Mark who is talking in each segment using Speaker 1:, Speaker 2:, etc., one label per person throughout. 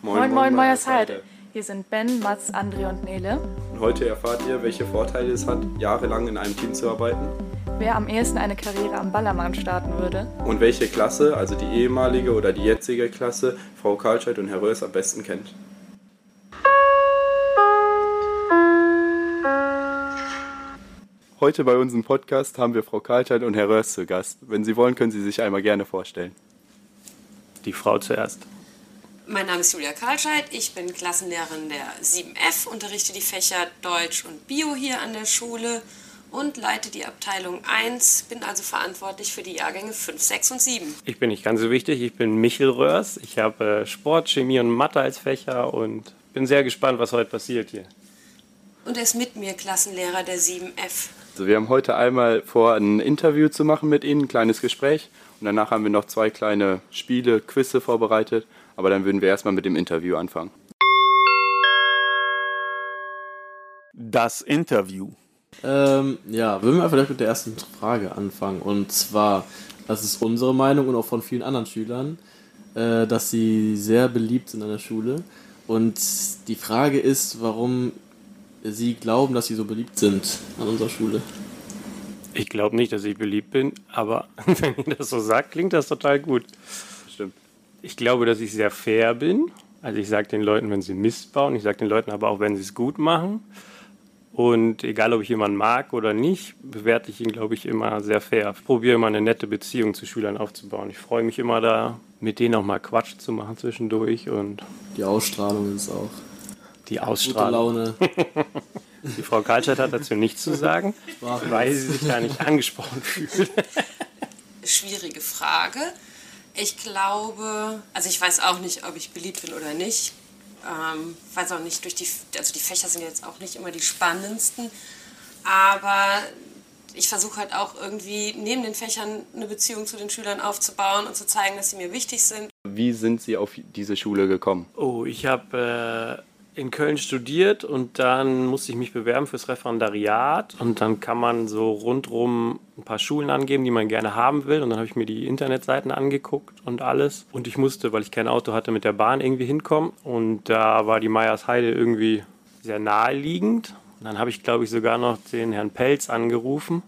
Speaker 1: Moin, moin, Meiersheide. Hier sind Ben, Mats, André und Nele.
Speaker 2: Und heute erfahrt ihr, welche Vorteile es hat, jahrelang in einem Team zu arbeiten.
Speaker 1: Wer am ehesten eine Karriere am Ballermann starten würde.
Speaker 2: Und welche Klasse, also die ehemalige oder die jetzige Klasse, Frau Karlscheid und Herr Röers am besten kennt. Heute bei unserem Podcast haben wir Frau Karlscheid und Herr Röers zu Gast. Wenn Sie wollen, können Sie sich einmal gerne vorstellen.
Speaker 3: Die Frau zuerst.
Speaker 4: Mein Name ist Julia Karlscheid, ich bin Klassenlehrerin der 7F, unterrichte die Fächer Deutsch und Bio hier an der Schule und leite die Abteilung 1, bin also verantwortlich für die Jahrgänge 5, 6 und 7.
Speaker 3: Ich bin nicht ganz so wichtig, ich bin Michel Röhrs. Ich habe äh, Sport, Chemie und Mathe als Fächer und bin sehr gespannt, was heute passiert hier.
Speaker 4: Und er ist mit mir Klassenlehrer der 7F.
Speaker 2: Also wir haben heute einmal vor, ein Interview zu machen mit Ihnen, ein kleines Gespräch. Und danach haben wir noch zwei kleine Spiele, Quizze vorbereitet. Aber dann würden wir erstmal mit dem Interview anfangen.
Speaker 3: Das Interview.
Speaker 5: Ähm, ja, würden wir vielleicht mit der ersten Frage anfangen. Und zwar, das ist unsere Meinung und auch von vielen anderen Schülern, äh, dass sie sehr beliebt sind an der Schule. Und die Frage ist, warum sie glauben, dass sie so beliebt sind an unserer Schule.
Speaker 3: Ich glaube nicht, dass ich beliebt bin, aber wenn ihr das so sagt, klingt das total gut. Ich glaube, dass ich sehr fair bin. Also ich sage den Leuten, wenn sie Mist bauen, ich sage den Leuten aber auch, wenn sie es gut machen. Und egal, ob ich jemanden mag oder nicht, bewerte ich ihn, glaube ich, immer sehr fair. Ich probiere immer eine nette Beziehung zu Schülern aufzubauen. Ich freue mich immer da, mit denen auch mal Quatsch zu machen zwischendurch. Und
Speaker 5: Die Ausstrahlung ist auch
Speaker 3: die
Speaker 5: gute
Speaker 3: Ausstrahlung.
Speaker 5: Laune.
Speaker 3: Die Frau Karlscheid hat dazu nichts zu sagen, weil sie sich da nicht angesprochen fühlt.
Speaker 4: Schwierige Frage. Ich glaube, also ich weiß auch nicht, ob ich beliebt bin oder nicht. Ähm, weiß auch nicht, durch die, also die Fächer sind jetzt auch nicht immer die spannendsten. Aber ich versuche halt auch irgendwie neben den Fächern eine Beziehung zu den Schülern aufzubauen und zu zeigen, dass sie mir wichtig sind.
Speaker 2: Wie sind Sie auf diese Schule gekommen?
Speaker 3: Oh, ich habe äh, in Köln studiert und dann musste ich mich bewerben fürs Referendariat. Und dann kann man so rundrum ein paar Schulen angeben, die man gerne haben will. Und dann habe ich mir die Internetseiten angeguckt und alles. Und ich musste, weil ich kein Auto hatte, mit der Bahn irgendwie hinkommen. Und da war die Meiersheide irgendwie sehr naheliegend. Und dann habe ich, glaube ich, sogar noch den Herrn Pelz angerufen,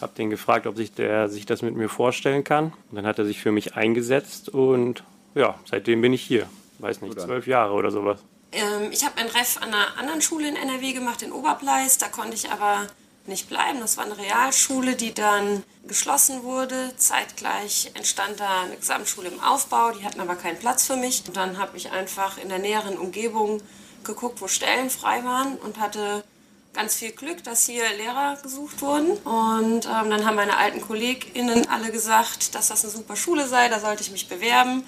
Speaker 3: habe den gefragt, ob sich der sich das mit mir vorstellen kann. Und dann hat er sich für mich eingesetzt. Und ja, seitdem bin ich hier. Weiß nicht, zwölf Jahre oder sowas.
Speaker 4: Ähm, ich habe ein Ref an einer anderen Schule in NRW gemacht, in Oberpleis. Da konnte ich aber nicht bleiben. Das war eine Realschule, die dann geschlossen wurde. Zeitgleich entstand da eine Gesamtschule im Aufbau. Die hatten aber keinen Platz für mich. Und dann habe ich einfach in der näheren Umgebung geguckt, wo Stellen frei waren und hatte ganz viel Glück, dass hier Lehrer gesucht wurden. Und ähm, dann haben meine alten KollegInnen alle gesagt, dass das eine super Schule sei, da sollte ich mich bewerben.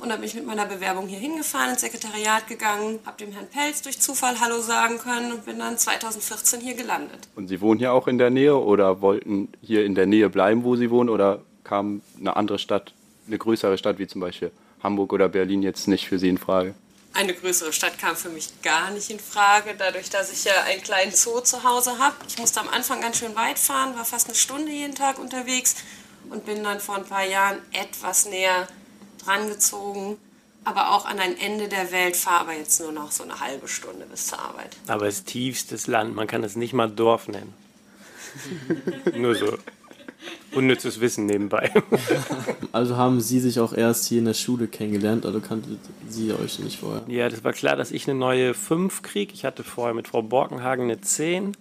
Speaker 4: Und dann bin ich mit meiner Bewerbung hier hingefahren, ins Sekretariat gegangen, habe dem Herrn Pelz durch Zufall Hallo sagen können und bin dann 2014 hier gelandet.
Speaker 2: Und Sie wohnen hier auch in der Nähe oder wollten hier in der Nähe bleiben, wo Sie wohnen, oder kam eine andere Stadt, eine größere Stadt wie zum Beispiel Hamburg oder Berlin jetzt nicht für Sie in Frage?
Speaker 4: Eine größere Stadt kam für mich gar nicht in Frage, dadurch, dass ich ja einen kleinen Zoo zu Hause habe. Ich musste am Anfang ganz schön weit fahren, war fast eine Stunde jeden Tag unterwegs und bin dann vor ein paar Jahren etwas näher dran gezogen. Aber auch an ein Ende der Welt fahre aber jetzt nur noch so eine halbe Stunde bis zur Arbeit.
Speaker 3: Aber es ist tiefstes Land, man kann es nicht mal Dorf nennen. Nur so unnützes Wissen nebenbei.
Speaker 5: Also haben sie sich auch erst hier in der Schule kennengelernt, also kannte sie euch nicht vorher.
Speaker 3: Ja, das war klar, dass ich eine neue 5 kriege. Ich hatte vorher mit Frau Borkenhagen eine 10.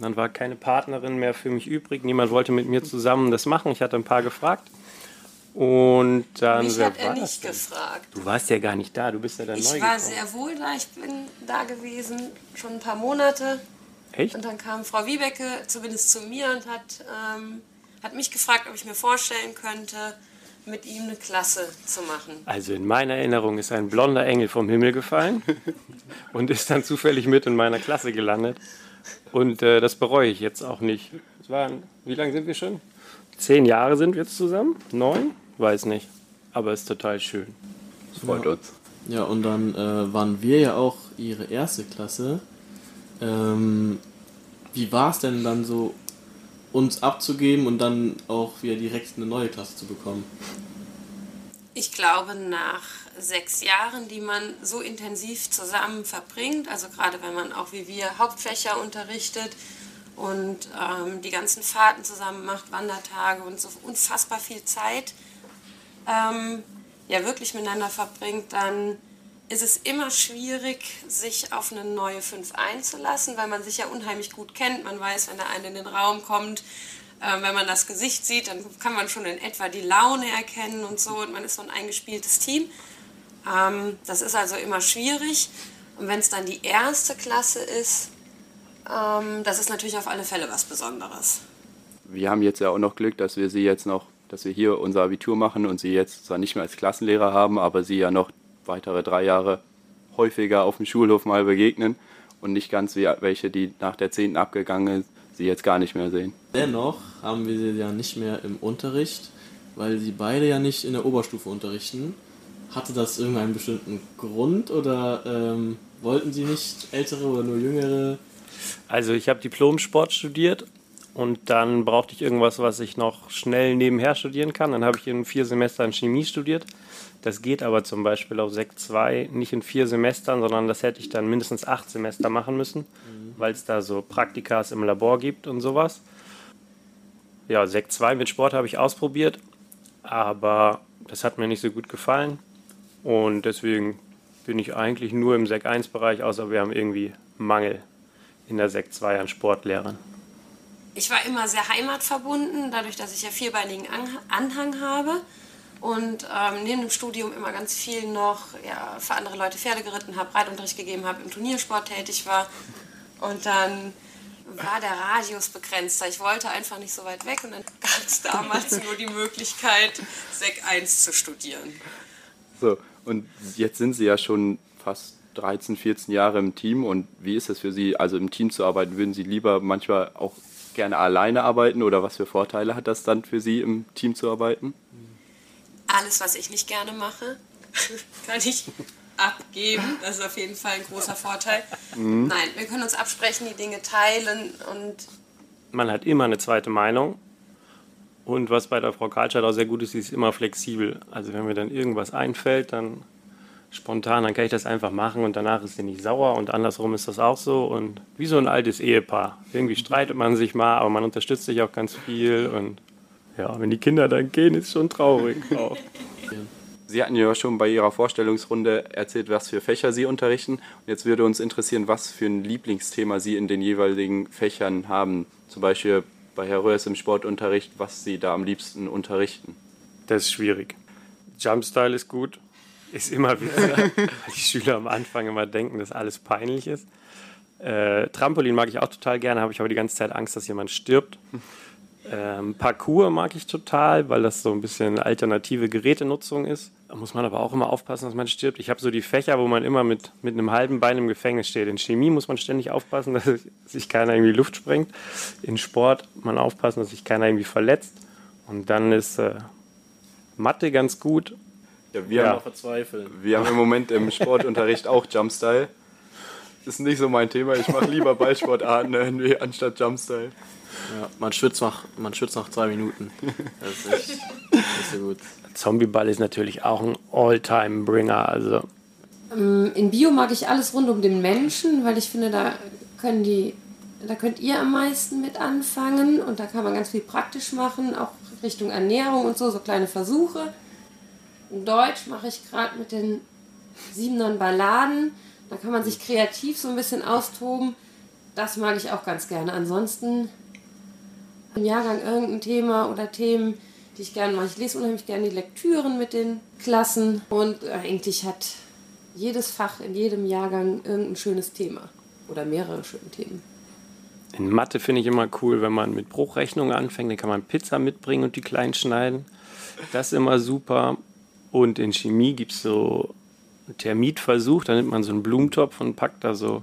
Speaker 3: Dann war keine Partnerin mehr für mich übrig. Niemand wollte mit mir zusammen das machen. Ich hatte ein paar gefragt. Und dann,
Speaker 4: Mich hat er nicht gefragt.
Speaker 3: Du warst ja gar nicht da, du bist ja dann neu
Speaker 4: Ich war
Speaker 3: gekommen.
Speaker 4: sehr wohl da, ich bin da gewesen, schon ein paar Monate.
Speaker 3: Echt?
Speaker 4: Und dann kam Frau Wiebecke zumindest zu mir und hat, ähm, hat mich gefragt, ob ich mir vorstellen könnte, mit ihm eine Klasse zu machen.
Speaker 3: Also in meiner Erinnerung ist ein blonder Engel vom Himmel gefallen und ist dann zufällig mit in meiner Klasse gelandet. Und äh, das bereue ich jetzt auch nicht. Es waren, wie lange sind wir schon? Zehn Jahre sind wir jetzt zusammen? Neun? Weiß nicht. Aber ist total schön.
Speaker 2: Das freut uns.
Speaker 5: Ja, und dann äh, waren wir ja auch ihre erste Klasse. Ähm, wie war es denn dann so, uns abzugeben und dann auch wieder direkt eine neue Klasse zu bekommen?
Speaker 4: Ich glaube, nach sechs Jahren, die man so intensiv zusammen verbringt, also gerade wenn man auch wie wir Hauptfächer unterrichtet und ähm, die ganzen Fahrten zusammen macht, Wandertage und so unfassbar viel Zeit ähm, ja wirklich miteinander verbringt, dann ist es immer schwierig, sich auf eine neue 5 einzulassen, weil man sich ja unheimlich gut kennt. Man weiß, wenn der eine in den Raum kommt, äh, wenn man das Gesicht sieht, dann kann man schon in etwa die Laune erkennen und so. Und man ist so ein eingespieltes Team. Ähm, das ist also immer schwierig. Und wenn es dann die erste Klasse ist, ähm, das ist natürlich auf alle Fälle was Besonderes.
Speaker 2: Wir haben jetzt ja auch noch Glück, dass wir sie jetzt noch, dass wir hier unser Abitur machen und sie jetzt zwar nicht mehr als Klassenlehrer haben, aber sie ja noch weitere drei Jahre häufiger auf dem Schulhof mal begegnen und nicht ganz wie welche, die nach der 10. abgegangen sind, sie jetzt gar nicht mehr sehen.
Speaker 5: Dennoch haben wir sie ja nicht mehr im Unterricht, weil sie beide ja nicht in der Oberstufe unterrichten. Hatte das irgendeinen bestimmten Grund oder ähm, wollten sie nicht ältere oder nur jüngere?
Speaker 3: Also ich habe Diplom-Sport studiert und dann brauchte ich irgendwas, was ich noch schnell nebenher studieren kann. Dann habe ich in vier Semestern Chemie studiert. Das geht aber zum Beispiel auf Sek 2 nicht in vier Semestern, sondern das hätte ich dann mindestens acht Semester machen müssen, mhm. weil es da so Praktikas im Labor gibt und sowas. Ja, Sek 2 mit Sport habe ich ausprobiert, aber das hat mir nicht so gut gefallen. Und deswegen bin ich eigentlich nur im Sek 1 Bereich, außer wir haben irgendwie Mangel in der Sek 2 an Sportlehrern.
Speaker 4: Ich war immer sehr heimatverbunden, dadurch, dass ich ja vierbeinigen Anhang habe und ähm, neben dem Studium immer ganz viel noch ja, für andere Leute Pferde geritten habe, Reitunterricht gegeben habe, im Turniersport tätig war und dann war der Radius begrenzter. Ich wollte einfach nicht so weit weg und dann gab es damals nur die Möglichkeit, Sek 1 zu studieren.
Speaker 2: So, und jetzt sind Sie ja schon fast 13, 14 Jahre im Team und wie ist es für Sie, also im Team zu arbeiten? Würden Sie lieber manchmal auch gerne alleine arbeiten oder was für Vorteile hat das dann für Sie, im Team zu arbeiten?
Speaker 4: Alles, was ich nicht gerne mache, kann ich abgeben. Das ist auf jeden Fall ein großer Vorteil. Mhm. Nein, wir können uns absprechen, die Dinge teilen und.
Speaker 3: Man hat immer eine zweite Meinung. Und was bei der Frau Karlstadt auch sehr gut ist, sie ist immer flexibel. Also wenn mir dann irgendwas einfällt, dann spontan, dann kann ich das einfach machen und danach ist sie nicht sauer und andersrum ist das auch so und wie so ein altes Ehepaar. Irgendwie streitet man sich mal, aber man unterstützt sich auch ganz viel und ja, wenn die Kinder dann gehen, ist schon traurig auch.
Speaker 2: Sie hatten ja schon bei Ihrer Vorstellungsrunde erzählt, was für Fächer Sie unterrichten. Und jetzt würde uns interessieren, was für ein Lieblingsthema Sie in den jeweiligen Fächern haben. Zum Beispiel bei Herr Röhrs im Sportunterricht, was Sie da am liebsten unterrichten.
Speaker 3: Das ist schwierig. Jumpstyle ist gut, ist immer wieder, weil die Schüler am Anfang immer denken, dass alles peinlich ist. Äh, Trampolin mag ich auch total gerne, habe ich aber die ganze Zeit Angst, dass jemand stirbt. Ähm, Parcours mag ich total, weil das so ein bisschen alternative Gerätenutzung ist. Da muss man aber auch immer aufpassen, dass man stirbt. Ich habe so die Fächer, wo man immer mit, mit einem halben Bein im Gefängnis steht. In Chemie muss man ständig aufpassen, dass sich keiner irgendwie Luft sprengt. In Sport muss man aufpassen, dass sich keiner irgendwie verletzt. Und dann ist äh, Mathe ganz gut.
Speaker 2: Ja, wir, ja. Haben, wir haben im Moment im Sportunterricht auch Jumpstyle. Ist nicht so mein Thema. Ich mache lieber Ballsportarten irgendwie anstatt Jumpstyle.
Speaker 5: Ja, man schwitzt nach, man schwitzt nach zwei Minuten. Das ist echt nicht
Speaker 3: so gut. Zombieball ist natürlich auch ein All-Time-Bringer. Also.
Speaker 4: Ähm, in Bio mag ich alles rund um den Menschen, weil ich finde, da können die, da könnt ihr am meisten mit anfangen und da kann man ganz viel praktisch machen, auch Richtung Ernährung und so, so kleine Versuche. Deutsch mache ich gerade mit den Siebenern Balladen. Da kann man sich kreativ so ein bisschen austoben. Das mag ich auch ganz gerne. Ansonsten im Jahrgang irgendein Thema oder Themen, die ich gerne mache. Ich lese unheimlich gerne die Lektüren mit den Klassen und eigentlich hat jedes Fach in jedem Jahrgang irgendein schönes Thema oder mehrere schöne Themen.
Speaker 3: In Mathe finde ich immer cool, wenn man mit Bruchrechnungen anfängt, dann kann man Pizza mitbringen und die klein schneiden. Das ist immer super. Und in Chemie gibt es so einen Thermitversuch, da nimmt man so einen Blumentopf und packt da so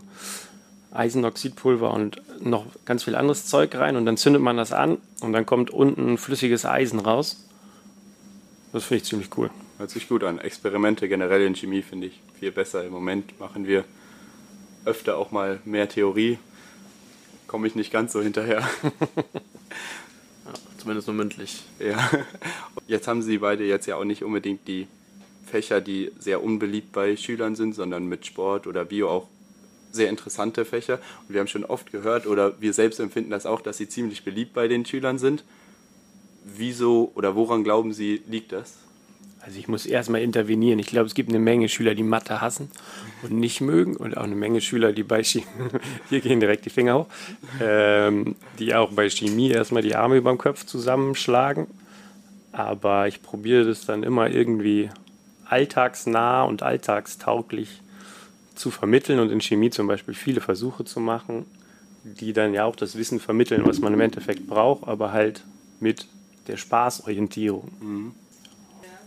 Speaker 3: Eisenoxidpulver und noch ganz viel anderes Zeug rein und dann zündet man das an und dann kommt unten flüssiges Eisen raus. Das finde ich ziemlich cool.
Speaker 2: Hört sich gut an. Experimente generell in Chemie finde ich viel besser. Im Moment machen wir öfter auch mal mehr Theorie. Komme ich nicht ganz so hinterher.
Speaker 5: zumindest nur mündlich.
Speaker 2: Ja. Jetzt haben Sie beide jetzt ja auch nicht unbedingt die Fächer, die sehr unbeliebt bei Schülern sind, sondern mit Sport oder Bio auch sehr interessante Fächer. Und wir haben schon oft gehört oder wir selbst empfinden das auch, dass sie ziemlich beliebt bei den Schülern sind. Wieso oder woran glauben Sie, liegt das?
Speaker 3: Also ich muss erstmal intervenieren. Ich glaube, es gibt eine Menge Schüler, die Mathe hassen und nicht mögen und auch eine Menge Schüler, die bei Chemie, hier gehen direkt die Finger hoch, ähm, die auch bei Chemie erstmal die Arme über dem Kopf zusammenschlagen. Aber ich probiere das dann immer irgendwie alltagsnah und alltagstauglich zu vermitteln und in Chemie zum Beispiel viele Versuche zu machen, die dann ja auch das Wissen vermitteln, was man im Endeffekt braucht, aber halt mit der Spaßorientierung. Mhm.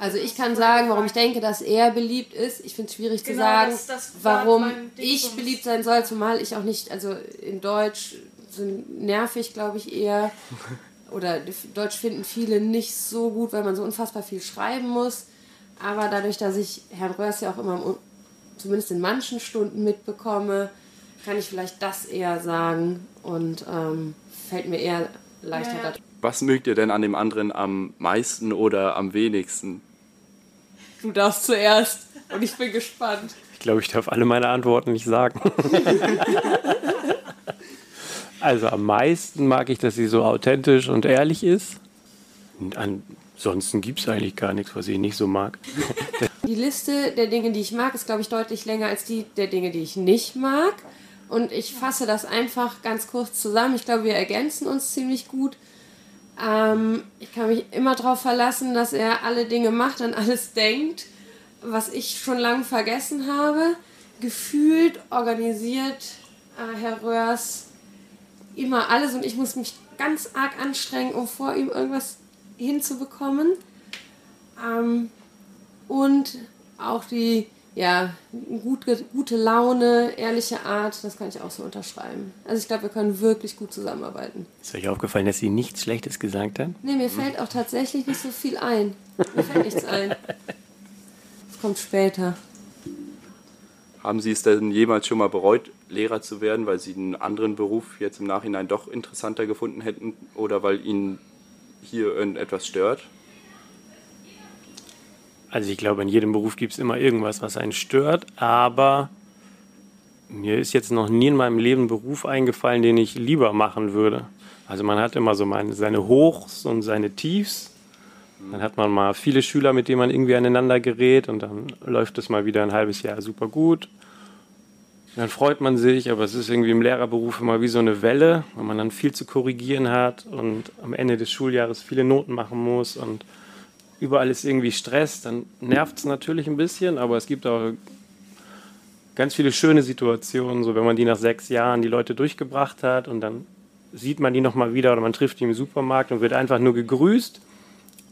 Speaker 4: Also ich kann sagen, warum ich denke, dass er beliebt ist. Ich finde es schwierig genau, zu sagen, das, das warum ich beliebt sein soll, zumal ich auch nicht, also in Deutsch sind nervig, glaube ich, eher. Oder Deutsch finden viele nicht so gut, weil man so unfassbar viel schreiben muss. Aber dadurch, dass ich Herrn Röhrs ja auch immer, zumindest in manchen Stunden mitbekomme, kann ich vielleicht das eher sagen und ähm, fällt mir eher leichter ja, ja.
Speaker 2: Was mögt ihr denn an dem anderen am meisten oder am wenigsten?
Speaker 4: Du darfst zuerst und ich bin gespannt.
Speaker 3: Ich glaube, ich darf alle meine Antworten nicht sagen. also am meisten mag ich, dass sie so authentisch und ehrlich ist. Und ansonsten gibt es eigentlich gar nichts, was ich nicht so mag.
Speaker 4: Die Liste der Dinge, die ich mag, ist, glaube ich, deutlich länger als die der Dinge, die ich nicht mag. Und ich fasse das einfach ganz kurz zusammen. Ich glaube, wir ergänzen uns ziemlich gut. Ähm, ich kann mich immer darauf verlassen, dass er alle Dinge macht und alles denkt, was ich schon lange vergessen habe. Gefühlt organisiert äh, Herr Röhrs immer alles und ich muss mich ganz arg anstrengen, um vor ihm irgendwas hinzubekommen. Ähm, und auch die ja, gute, gute Laune, ehrliche Art, das kann ich auch so unterschreiben. Also ich glaube, wir können wirklich gut zusammenarbeiten.
Speaker 3: Ist euch aufgefallen, dass sie nichts Schlechtes gesagt hat?
Speaker 4: Nee, mir fällt auch tatsächlich nicht so viel ein. Mir fällt nichts ein. Das kommt später.
Speaker 2: Haben Sie es denn jemals schon mal bereut, Lehrer zu werden, weil Sie einen anderen Beruf jetzt im Nachhinein doch interessanter gefunden hätten oder weil Ihnen hier irgendetwas stört?
Speaker 3: Also ich glaube, in jedem Beruf gibt es immer irgendwas, was einen stört, aber mir ist jetzt noch nie in meinem Leben ein Beruf eingefallen, den ich lieber machen würde. Also man hat immer so meine, seine Hochs und seine Tiefs. Dann hat man mal viele Schüler, mit denen man irgendwie aneinander gerät und dann läuft es mal wieder ein halbes Jahr super gut. Dann freut man sich, aber es ist irgendwie im Lehrerberuf immer wie so eine Welle, weil man dann viel zu korrigieren hat und am Ende des Schuljahres viele Noten machen muss und überall ist irgendwie Stress, dann nervt es natürlich ein bisschen, aber es gibt auch ganz viele schöne Situationen, so wenn man die nach sechs Jahren die Leute durchgebracht hat und dann sieht man die nochmal wieder oder man trifft die im Supermarkt und wird einfach nur gegrüßt.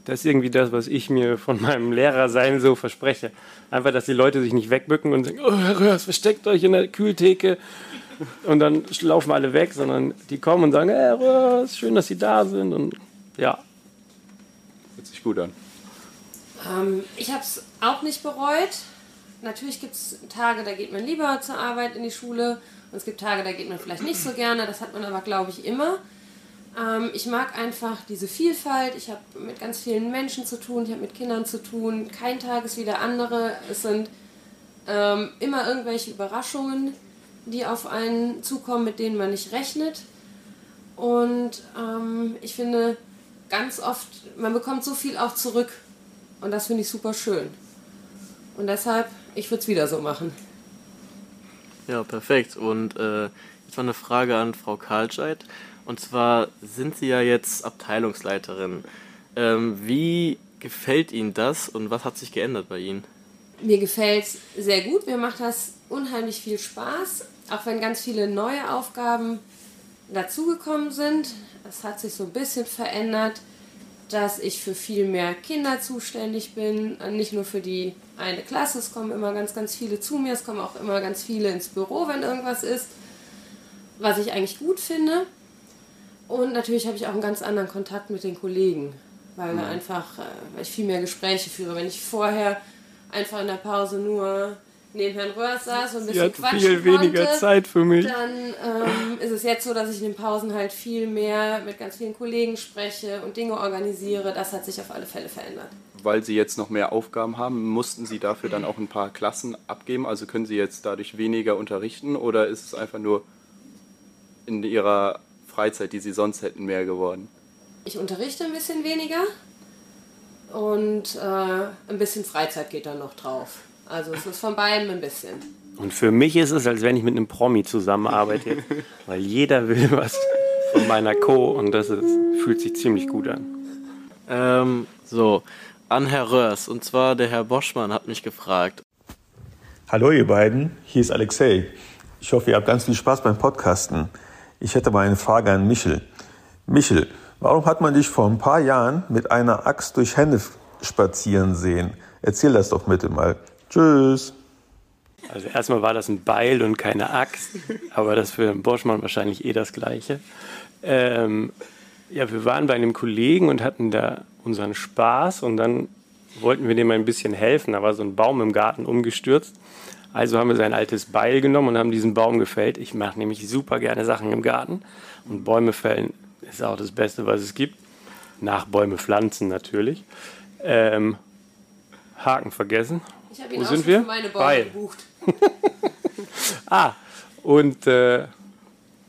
Speaker 3: Das ist irgendwie das, was ich mir von meinem Lehrersein so verspreche. Einfach, dass die Leute sich nicht wegbücken und sagen, oh Herr Röhrs, versteckt euch in der Kühltheke und dann laufen alle weg, sondern die kommen und sagen, Herr Röhrs, schön, dass Sie da sind und ja.
Speaker 2: Hört sich gut an.
Speaker 4: Ähm, ich habe es auch nicht bereut. Natürlich gibt es Tage, da geht man lieber zur Arbeit in die Schule und es gibt Tage, da geht man vielleicht nicht so gerne. Das hat man aber, glaube ich, immer. Ähm, ich mag einfach diese Vielfalt. Ich habe mit ganz vielen Menschen zu tun, ich habe mit Kindern zu tun. Kein Tag ist wie der andere. Es sind ähm, immer irgendwelche Überraschungen, die auf einen zukommen, mit denen man nicht rechnet. Und ähm, ich finde, ganz oft, man bekommt so viel auch zurück und das finde ich super schön. Und deshalb, ich würde es wieder so machen.
Speaker 5: Ja, perfekt. Und äh, jetzt mal eine Frage an Frau Karlscheid. Und zwar sind Sie ja jetzt Abteilungsleiterin. Ähm, wie gefällt Ihnen das und was hat sich geändert bei Ihnen?
Speaker 4: Mir gefällt es sehr gut. Mir macht das unheimlich viel Spaß. Auch wenn ganz viele neue Aufgaben dazugekommen sind. Es hat sich so ein bisschen verändert dass ich für viel mehr Kinder zuständig bin, nicht nur für die eine Klasse. Es kommen immer ganz, ganz viele zu mir, es kommen auch immer ganz viele ins Büro, wenn irgendwas ist, was ich eigentlich gut finde. Und natürlich habe ich auch einen ganz anderen Kontakt mit den Kollegen, weil, mhm. einfach, äh, weil ich viel mehr Gespräche führe. Wenn ich vorher einfach in der Pause nur neben Herrn Röhrs saß und ein bisschen Sie quatschen viel weniger konnte,
Speaker 3: Zeit für mich.
Speaker 4: Dann ähm, ist es jetzt so, dass ich in den Pausen halt viel mehr mit ganz vielen Kollegen spreche und Dinge organisiere. Das hat sich auf alle Fälle verändert.
Speaker 2: weil Sie jetzt noch mehr Aufgaben haben, mussten Sie dafür dann auch ein paar Klassen abgeben? Also können Sie jetzt dadurch weniger unterrichten oder ist es einfach nur in Ihrer Freizeit, die Sie sonst hätten, mehr geworden?
Speaker 4: Ich unterrichte ein bisschen weniger und äh, ein bisschen Freizeit geht dann noch drauf. Also es ist von beidem ein bisschen.
Speaker 3: Und für mich ist es, als wenn ich mit einem Promi zusammenarbeite, weil jeder will was von meiner Co. und das ist, fühlt sich ziemlich gut an.
Speaker 5: Ähm, so, an Herr Röhrs. Und zwar der Herr Boschmann hat mich gefragt.
Speaker 6: Hallo ihr beiden, hier ist Alexei. Ich hoffe, ihr habt ganz viel Spaß beim Podcasten. Ich hätte mal eine Frage an Michel. Michel, warum hat man dich vor ein paar Jahren mit einer Axt durch Hennef spazieren sehen? Erzähl das doch bitte mal. Tschüss.
Speaker 3: Also erstmal war das ein Beil und keine Axt, aber das für den Boschmann wahrscheinlich eh das Gleiche. Ähm, ja, wir waren bei einem Kollegen und hatten da unseren Spaß und dann wollten wir dem ein bisschen helfen. Da war so ein Baum im Garten umgestürzt. Also haben wir sein altes Beil genommen und haben diesen Baum gefällt. Ich mache nämlich super gerne Sachen im Garten und Bäume fällen ist auch das Beste, was es gibt. Nach Bäume pflanzen natürlich. Ähm, Haken vergessen.
Speaker 4: Ich habe ihn
Speaker 3: Wo
Speaker 4: auch
Speaker 3: sind wir?
Speaker 4: für meine
Speaker 3: Beil.
Speaker 4: gebucht.
Speaker 3: Ah, und äh,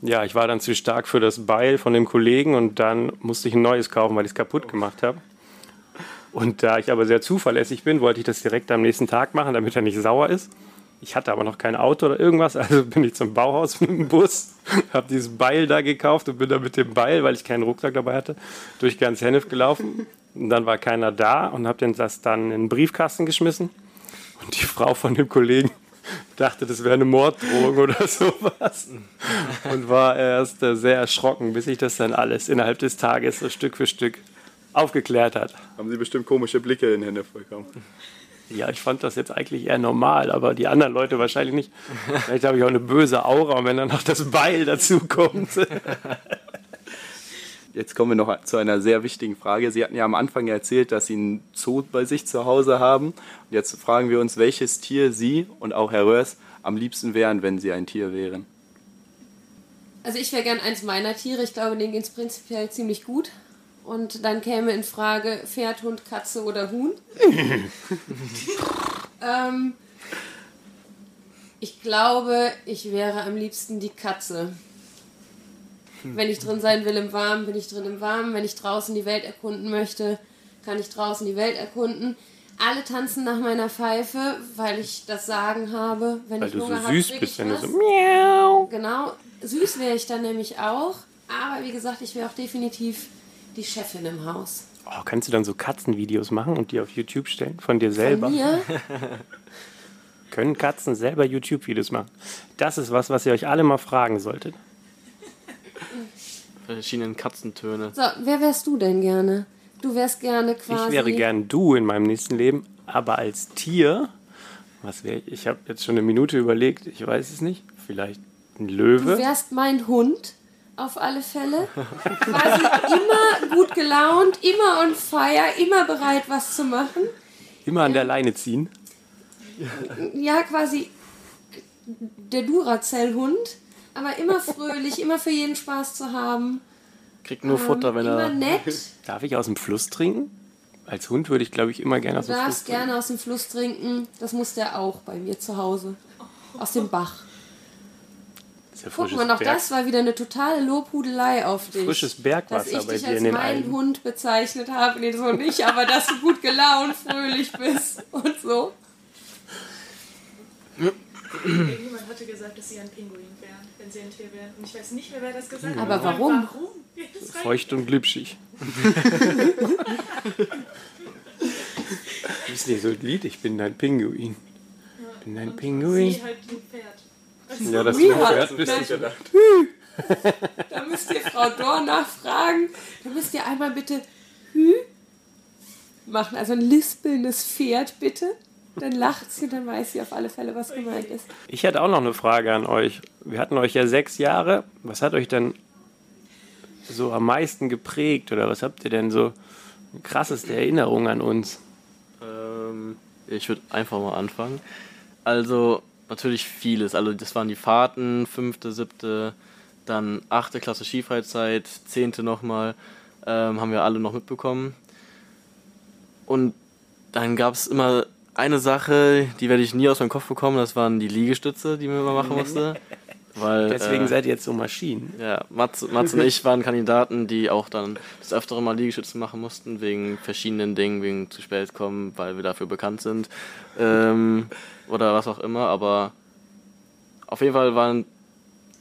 Speaker 3: ja, ich war dann zu stark für das Beil von dem Kollegen und dann musste ich ein neues kaufen, weil ich es kaputt gemacht habe. Und da ich aber sehr zuverlässig bin, wollte ich das direkt am nächsten Tag machen, damit er nicht sauer ist. Ich hatte aber noch kein Auto oder irgendwas, also bin ich zum Bauhaus mit dem Bus, habe dieses Beil da gekauft und bin dann mit dem Beil, weil ich keinen Rucksack dabei hatte, durch ganz Hennef gelaufen. Und dann war keiner da und habe das dann in den Briefkasten geschmissen. Und die Frau von dem Kollegen dachte, das wäre eine Morddrohung oder sowas. Und war erst äh, sehr erschrocken, bis ich das dann alles innerhalb des Tages so Stück für Stück aufgeklärt hat.
Speaker 2: Haben Sie bestimmt komische Blicke in Hennef bekommen?
Speaker 3: Ja, ich fand das jetzt eigentlich eher normal, aber die anderen Leute wahrscheinlich nicht. Vielleicht habe ich auch eine böse Aura wenn dann noch das Beil dazu kommt.
Speaker 2: Jetzt kommen wir noch zu einer sehr wichtigen Frage. Sie hatten ja am Anfang erzählt, dass Sie einen Zoo bei sich zu Hause haben. Und jetzt fragen wir uns, welches Tier Sie und auch Herr Röhrs am liebsten wären, wenn Sie ein Tier wären.
Speaker 4: Also ich wäre gern eins meiner Tiere. Ich glaube, denen geht es prinzipiell ziemlich gut. Und dann käme in Frage Pferd, Hund, Katze oder Huhn. ähm, ich glaube, ich wäre am liebsten die Katze. Wenn ich drin sein will im Warmen, bin ich drin im Warmen. Wenn ich draußen die Welt erkunden möchte, kann ich draußen die Welt erkunden. Alle tanzen nach meiner Pfeife, weil ich das Sagen habe. Wenn
Speaker 3: Weil
Speaker 4: ich
Speaker 3: du so
Speaker 4: Hunger hab,
Speaker 3: süß bist,
Speaker 4: ich
Speaker 3: wenn du so miau.
Speaker 4: Genau, süß wäre ich dann nämlich auch. Aber wie gesagt, ich wäre auch definitiv die Chefin im Haus.
Speaker 3: Oh, kannst du dann so Katzenvideos machen und die auf YouTube stellen? Von dir selber?
Speaker 4: Von mir?
Speaker 3: Können Katzen selber YouTube-Videos machen? Das ist was, was ihr euch alle mal fragen solltet.
Speaker 5: Verschiedenen Katzentöne.
Speaker 4: So, wer wärst du denn gerne? Du wärst gerne quasi.
Speaker 3: Ich wäre gern du in meinem nächsten Leben, aber als Tier, was wäre ich? Ich habe jetzt schon eine Minute überlegt, ich weiß es nicht. Vielleicht ein
Speaker 4: Du
Speaker 3: Löwe?
Speaker 4: wärst mein Hund, auf alle Fälle. quasi immer gut gelaunt, immer on fire, immer bereit, was zu machen.
Speaker 3: Immer an der Leine ziehen.
Speaker 4: Ja, quasi der Duracell-Hund, aber immer fröhlich, immer für jeden Spaß zu haben.
Speaker 5: Kriegt nur Futter, wenn
Speaker 4: immer
Speaker 5: er.
Speaker 4: nett.
Speaker 3: Darf ich aus dem Fluss trinken? Als Hund würde ich, glaube ich, immer gerne aus
Speaker 4: Du
Speaker 3: dem Fluss
Speaker 4: darfst
Speaker 3: trinken.
Speaker 4: gerne aus dem Fluss trinken. Das muss der auch bei mir zu Hause. Aus dem Bach.
Speaker 3: Das ist ja
Speaker 4: Guck mal, noch
Speaker 3: Berg-
Speaker 4: das war wieder eine totale Lobhudelei auf dich.
Speaker 3: Frisches
Speaker 4: dass
Speaker 3: Bergwasser
Speaker 4: ich
Speaker 3: bei
Speaker 4: dich
Speaker 3: dir
Speaker 4: als
Speaker 3: in den
Speaker 4: meinen
Speaker 3: Alpen.
Speaker 4: Hund bezeichnet habe. Nee, so nicht, aber dass du gut gelaunt, fröhlich bist und so.
Speaker 1: Irgendjemand hatte gesagt, dass sie ein Pinguin wären, wenn sie ein Tier wären. Und ich weiß nicht mehr, wer das gesagt hat.
Speaker 4: Aber warum?
Speaker 1: Warum?
Speaker 3: Feucht und glitschig. ist nicht so ein Lied, ich bin dein Pinguin. Ich bin dein Pinguin.
Speaker 1: Sie halt ein Pferd.
Speaker 3: Ja, das du ein Pferd bist. Ist ja da.
Speaker 4: Da müsst ihr Frau Dorn nachfragen. Da müsst ihr einmal bitte Hü machen. Also ein lispelndes Pferd, bitte. Dann lacht sie und dann weiß sie auf alle Fälle, was gemeint ist.
Speaker 3: Ich hätte auch noch eine Frage an euch. Wir hatten euch ja sechs Jahre. Was hat euch denn so am meisten geprägt? Oder was habt ihr denn so krasseste Erinnerungen an uns?
Speaker 5: Ähm, ich würde einfach mal anfangen. Also, natürlich vieles. Also, das waren die Fahrten, fünfte, siebte, dann achte Klasse Skifreizeit, zehnte nochmal, ähm, haben wir alle noch mitbekommen. Und dann gab es immer eine Sache, die werde ich nie aus meinem Kopf bekommen, das waren die Liegestütze, die man immer machen musste. Weil,
Speaker 3: Deswegen
Speaker 5: äh,
Speaker 3: seid ihr jetzt so Maschinen.
Speaker 5: Ja, Mats, Mats und ich waren Kandidaten, die auch dann das öftere mal Liegestütze machen mussten, wegen verschiedenen Dingen, wegen zu spät kommen, weil wir dafür bekannt sind. Ähm, oder was auch immer, aber auf jeden Fall waren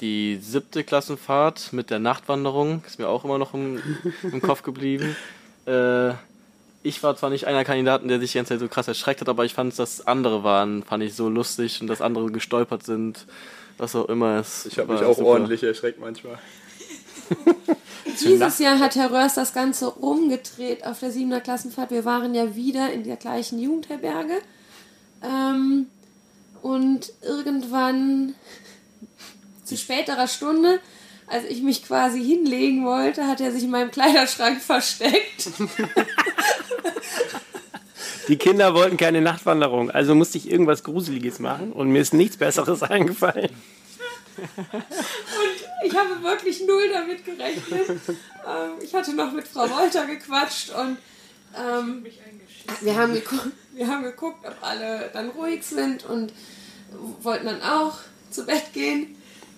Speaker 5: die siebte Klassenfahrt mit der Nachtwanderung, ist mir auch immer noch im, im Kopf geblieben. Äh, ich war zwar nicht einer Kandidaten, der sich die ganze Zeit so krass erschreckt hat, aber ich fand, dass andere waren, fand ich so lustig und dass andere gestolpert sind, was auch immer es
Speaker 2: Ich habe mich auch
Speaker 5: super.
Speaker 2: ordentlich erschreckt manchmal.
Speaker 4: Dieses Jahr hat Herr Röers das Ganze umgedreht auf der 7. Klassenfahrt. Wir waren ja wieder in der gleichen Jugendherberge. Ähm, und irgendwann zu späterer Stunde, als ich mich quasi hinlegen wollte, hat er sich in meinem Kleiderschrank versteckt.
Speaker 3: Die Kinder wollten keine Nachtwanderung, also musste ich irgendwas Gruseliges machen und mir ist nichts Besseres eingefallen.
Speaker 4: Ich habe wirklich null damit gerechnet. Ähm, ich hatte noch mit Frau Wolter gequatscht und ähm, wir, haben geguckt, wir haben geguckt, ob alle dann ruhig sind und wollten dann auch zu Bett gehen.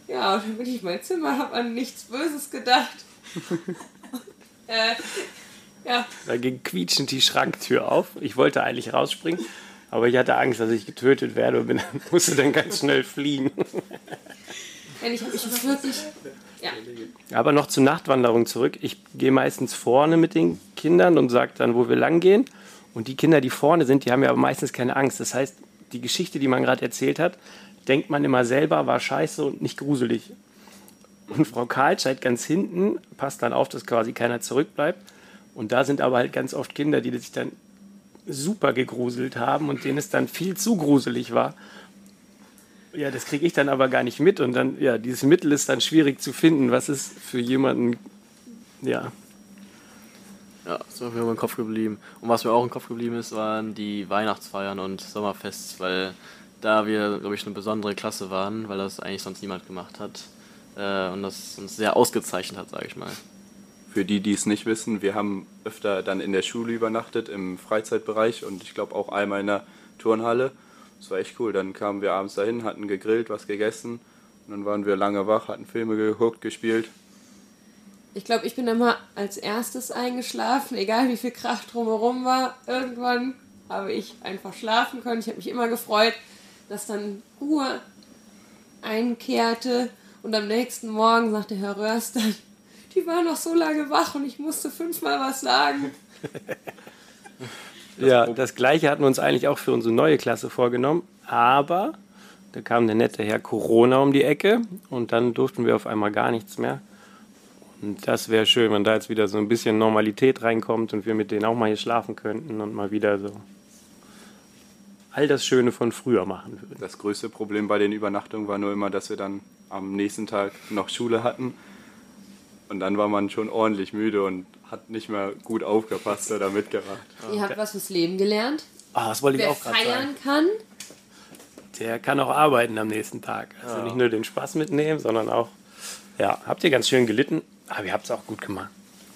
Speaker 4: Ja, und dann bin ich in mein Zimmer, habe an nichts Böses gedacht. äh, ja,
Speaker 3: Da ging quietschend die Schranktür auf. Ich wollte eigentlich rausspringen, aber ich hatte Angst, dass ich getötet werde und bin, musste dann ganz schnell fliehen.
Speaker 4: wenn ich habe wirklich. Ja,
Speaker 3: Aber noch zur Nachtwanderung zurück. Ich gehe meistens vorne mit den Kindern und sage dann, wo wir lang gehen. Und die Kinder, die vorne sind, die haben ja aber meistens keine Angst. Das heißt, die Geschichte, die man gerade erzählt hat, denkt man immer selber, war scheiße und nicht gruselig. Und Frau Karlscheid ganz hinten passt dann auf, dass quasi keiner zurückbleibt. Und da sind aber halt ganz oft Kinder, die sich dann super gegruselt haben und denen es dann viel zu gruselig war. Ja, das kriege ich dann aber gar nicht mit. Und dann, ja, dieses Mittel ist dann schwierig zu finden. Was ist für jemanden, ja,
Speaker 5: Ja, das ist mir immer im Kopf geblieben. Und was mir auch im Kopf geblieben ist, waren die Weihnachtsfeiern und Sommerfests, weil da wir, glaube ich, eine besondere Klasse waren, weil das eigentlich sonst niemand gemacht hat. Äh, und das uns sehr ausgezeichnet hat, sage ich mal.
Speaker 2: Für die, die es nicht wissen, wir haben öfter dann in der Schule übernachtet, im Freizeitbereich und ich glaube auch einmal in der Turnhalle. Das war echt cool. Dann kamen wir abends dahin, hatten gegrillt, was gegessen und dann waren wir lange wach, hatten Filme geguckt, gespielt.
Speaker 4: ich glaube, ich bin immer als erstes eingeschlafen, egal wie viel Krach drumherum war. Irgendwann habe ich einfach schlafen können. Ich habe mich immer gefreut, dass dann Ruhe einkehrte. Und am nächsten Morgen sagte Herr Röers dann, die war noch so lange wach und ich musste fünfmal was sagen.
Speaker 3: Ja, das gleiche hatten wir uns eigentlich auch für unsere neue Klasse vorgenommen, aber da kam der nette Herr Corona um die Ecke und dann durften wir auf einmal gar nichts mehr. Und das wäre schön, wenn da jetzt wieder so ein bisschen Normalität reinkommt und wir mit denen auch mal hier schlafen könnten und mal wieder so all das Schöne von früher machen würden.
Speaker 2: Das größte Problem bei den Übernachtungen war nur immer, dass wir dann am nächsten Tag noch Schule hatten. Und dann war man schon ordentlich müde und hat nicht mehr gut aufgepasst oder mitgemacht.
Speaker 4: Ihr habt was fürs Leben gelernt.
Speaker 3: Ah, das wollte ich
Speaker 4: Wer
Speaker 3: auch gerade sagen.
Speaker 4: feiern kann,
Speaker 3: Der kann auch arbeiten am nächsten Tag. Also nicht nur den Spaß mitnehmen, sondern auch, ja, habt ihr ganz schön gelitten, aber ihr habt es auch gut gemacht.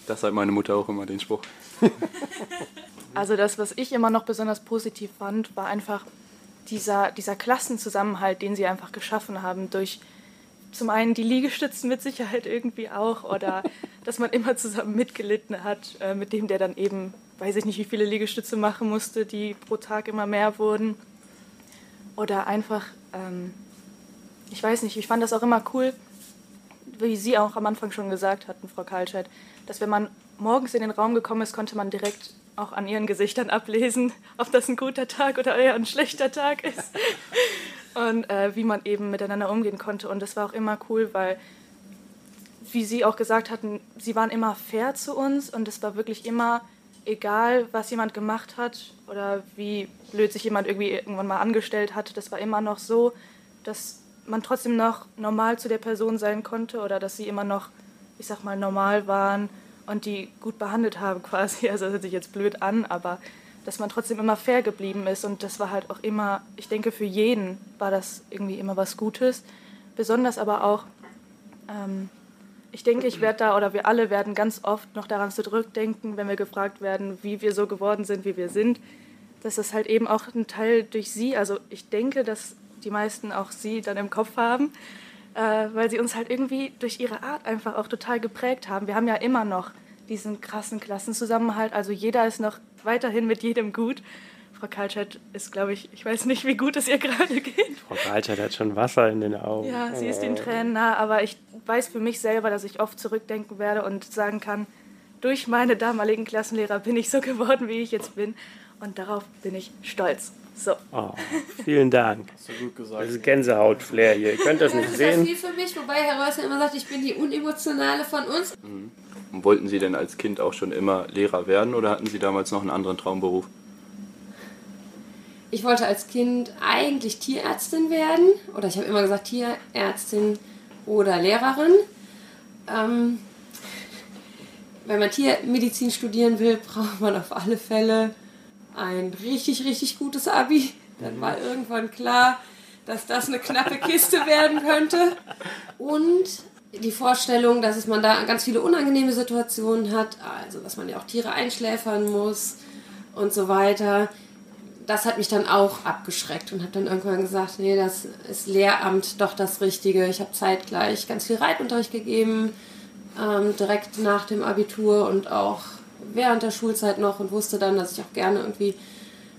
Speaker 2: Das hat meine Mutter auch immer den Spruch.
Speaker 1: Also das, was ich immer noch besonders positiv fand, war einfach dieser, dieser Klassenzusammenhalt, den sie einfach geschaffen haben durch zum einen die Liegestützen mit Sicherheit irgendwie auch oder dass man immer zusammen mitgelitten hat, äh, mit dem der dann eben, weiß ich nicht, wie viele Liegestütze machen musste, die pro Tag immer mehr wurden. Oder einfach, ähm, ich weiß nicht, ich fand das auch immer cool, wie Sie auch am Anfang schon gesagt hatten, Frau Karlscheid, dass wenn man morgens in den Raum gekommen ist, konnte man direkt auch an ihren Gesichtern ablesen, ob das ein guter Tag oder eher ein schlechter Tag ist. Und äh, wie man eben miteinander umgehen konnte. Und das war auch immer cool, weil, wie Sie auch gesagt hatten, Sie waren immer fair zu uns und es war wirklich immer egal, was jemand gemacht hat oder wie blöd sich jemand irgendwie irgendwann mal angestellt hat. Das war immer noch so, dass man trotzdem noch normal zu der Person sein konnte oder dass sie immer noch, ich sag mal, normal waren und die gut behandelt haben quasi. Also das hört sich jetzt blöd an, aber dass man trotzdem immer fair geblieben ist und das war halt auch immer, ich denke für jeden war das irgendwie immer was Gutes. Besonders aber auch, ähm, ich denke, ich werde da oder wir alle werden ganz oft noch daran zurückdenken, wenn wir gefragt werden, wie wir so geworden sind, wie wir sind. dass das halt eben auch ein Teil durch sie, also ich denke, dass die meisten auch sie dann im Kopf haben, äh, weil sie uns halt irgendwie durch ihre Art einfach auch total geprägt haben. Wir haben ja immer noch diesen krassen Klassenzusammenhalt, also jeder ist noch weiterhin mit jedem gut. Frau Kaltschat ist, glaube ich, ich weiß nicht, wie gut es ihr gerade geht.
Speaker 3: Frau Kaltschat hat schon Wasser in den Augen.
Speaker 1: Ja, sie ist den Tränen nah, aber ich weiß für mich selber, dass ich oft zurückdenken werde und sagen kann, durch meine damaligen Klassenlehrer bin ich so geworden, wie ich jetzt bin. Und darauf bin ich stolz. So.
Speaker 3: Oh, vielen Dank.
Speaker 5: Hast du gut gesagt.
Speaker 3: Das ist Gänsehaut-Flair hier. Ihr könnt das nicht
Speaker 4: Das ist
Speaker 3: sehen.
Speaker 4: viel für mich, wobei Herr Rösner immer sagt, ich bin die unemotionale von uns.
Speaker 2: Und wollten Sie denn als Kind auch schon immer Lehrer werden oder hatten Sie damals noch einen anderen Traumberuf?
Speaker 4: Ich wollte als Kind eigentlich Tierärztin werden. Oder ich habe immer gesagt Tierärztin oder Lehrerin. Ähm, wenn man Tiermedizin studieren will, braucht man auf alle Fälle ein richtig, richtig gutes Abi. Dann war irgendwann klar, dass das eine knappe Kiste werden könnte. Und die Vorstellung, dass man da ganz viele unangenehme Situationen hat, also dass man ja auch Tiere einschläfern muss und so weiter, das hat mich dann auch abgeschreckt und habe dann irgendwann gesagt, nee, das ist Lehramt doch das Richtige. Ich habe zeitgleich ganz viel Reitunterricht gegeben, ähm, direkt nach dem Abitur und auch während der Schulzeit noch und wusste dann, dass ich auch gerne irgendwie,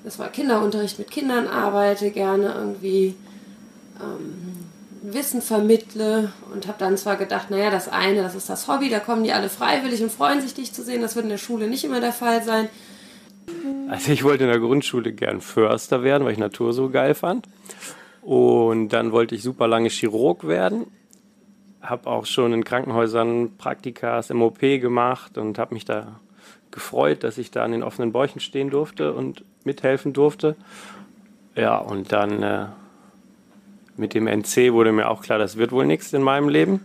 Speaker 4: das war Kinderunterricht mit Kindern arbeite, gerne irgendwie ähm, Wissen vermittle und habe dann zwar gedacht, naja, das eine, das ist das Hobby, da kommen die alle freiwillig und freuen sich, dich zu sehen. Das wird in der Schule nicht immer der Fall sein.
Speaker 3: Also ich wollte in der Grundschule gern Förster werden, weil ich Natur so geil fand. Und dann wollte ich super lange Chirurg werden. Habe auch schon in Krankenhäusern Praktikas, MOP gemacht und habe mich da gefreut, dass ich da an den offenen Bäuchen stehen durfte und mithelfen durfte. Ja, und dann äh, mit dem NC wurde mir auch klar, das wird wohl nichts in meinem Leben.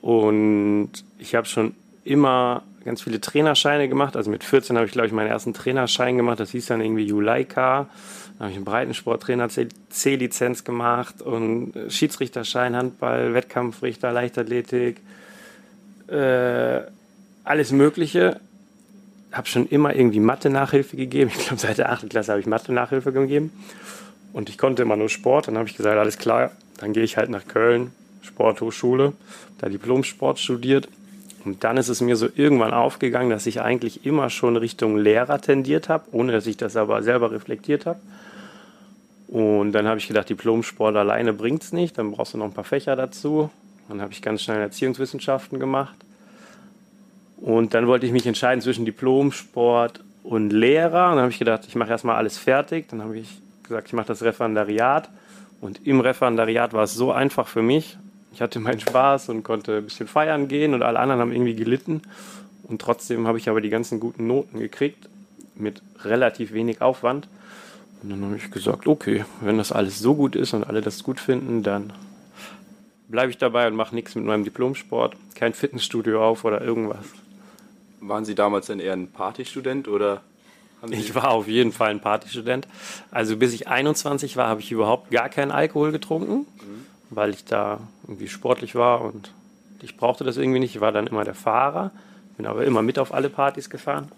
Speaker 3: Und ich habe schon immer ganz viele Trainerscheine gemacht. Also mit 14 habe ich, glaube ich, meinen ersten Trainerschein gemacht. Das hieß dann irgendwie Juleika. Dann habe ich einen Breitensporttrainer C-Lizenz gemacht und Schiedsrichterschein, Handball, Wettkampfrichter, Leichtathletik, äh, alles Mögliche. Habe schon immer irgendwie Mathe-Nachhilfe gegeben. Ich glaube, seit der 8. Klasse habe ich Mathe-Nachhilfe gegeben. Und ich konnte immer nur Sport. Dann habe ich gesagt, alles klar, dann gehe ich halt nach Köln, Sporthochschule, da Diplom-Sport studiert. Und dann ist es mir so irgendwann aufgegangen, dass ich eigentlich immer schon Richtung Lehrer tendiert habe, ohne dass ich das aber selber reflektiert habe. Und dann habe ich gedacht, Diplom-Sport alleine bringt es nicht, dann brauchst du noch ein paar Fächer dazu. Dann habe ich ganz schnell Erziehungswissenschaften gemacht. Und dann wollte ich mich entscheiden zwischen Diplom-Sport und Lehrer. Und dann habe ich gedacht, ich mache erstmal alles fertig. Dann habe ich gesagt, ich mache das Referendariat. Und im Referendariat war es so einfach für mich. Ich hatte meinen Spaß und konnte ein bisschen feiern gehen und alle anderen haben irgendwie gelitten. Und trotzdem habe ich aber die ganzen guten Noten gekriegt mit relativ wenig Aufwand. Und dann habe ich gesagt, okay, wenn das alles so gut ist und alle das gut finden, dann bleibe ich dabei und mache nichts mit meinem Diplomsport, kein Fitnessstudio auf oder irgendwas.
Speaker 2: Waren Sie damals denn eher ein Partystudent oder
Speaker 3: Ich war auf jeden Fall ein Partystudent. Also bis ich 21 war, habe ich überhaupt gar keinen Alkohol getrunken, weil ich da irgendwie sportlich war und ich brauchte das irgendwie nicht. Ich war dann immer der Fahrer, bin aber immer mit auf alle Partys gefahren.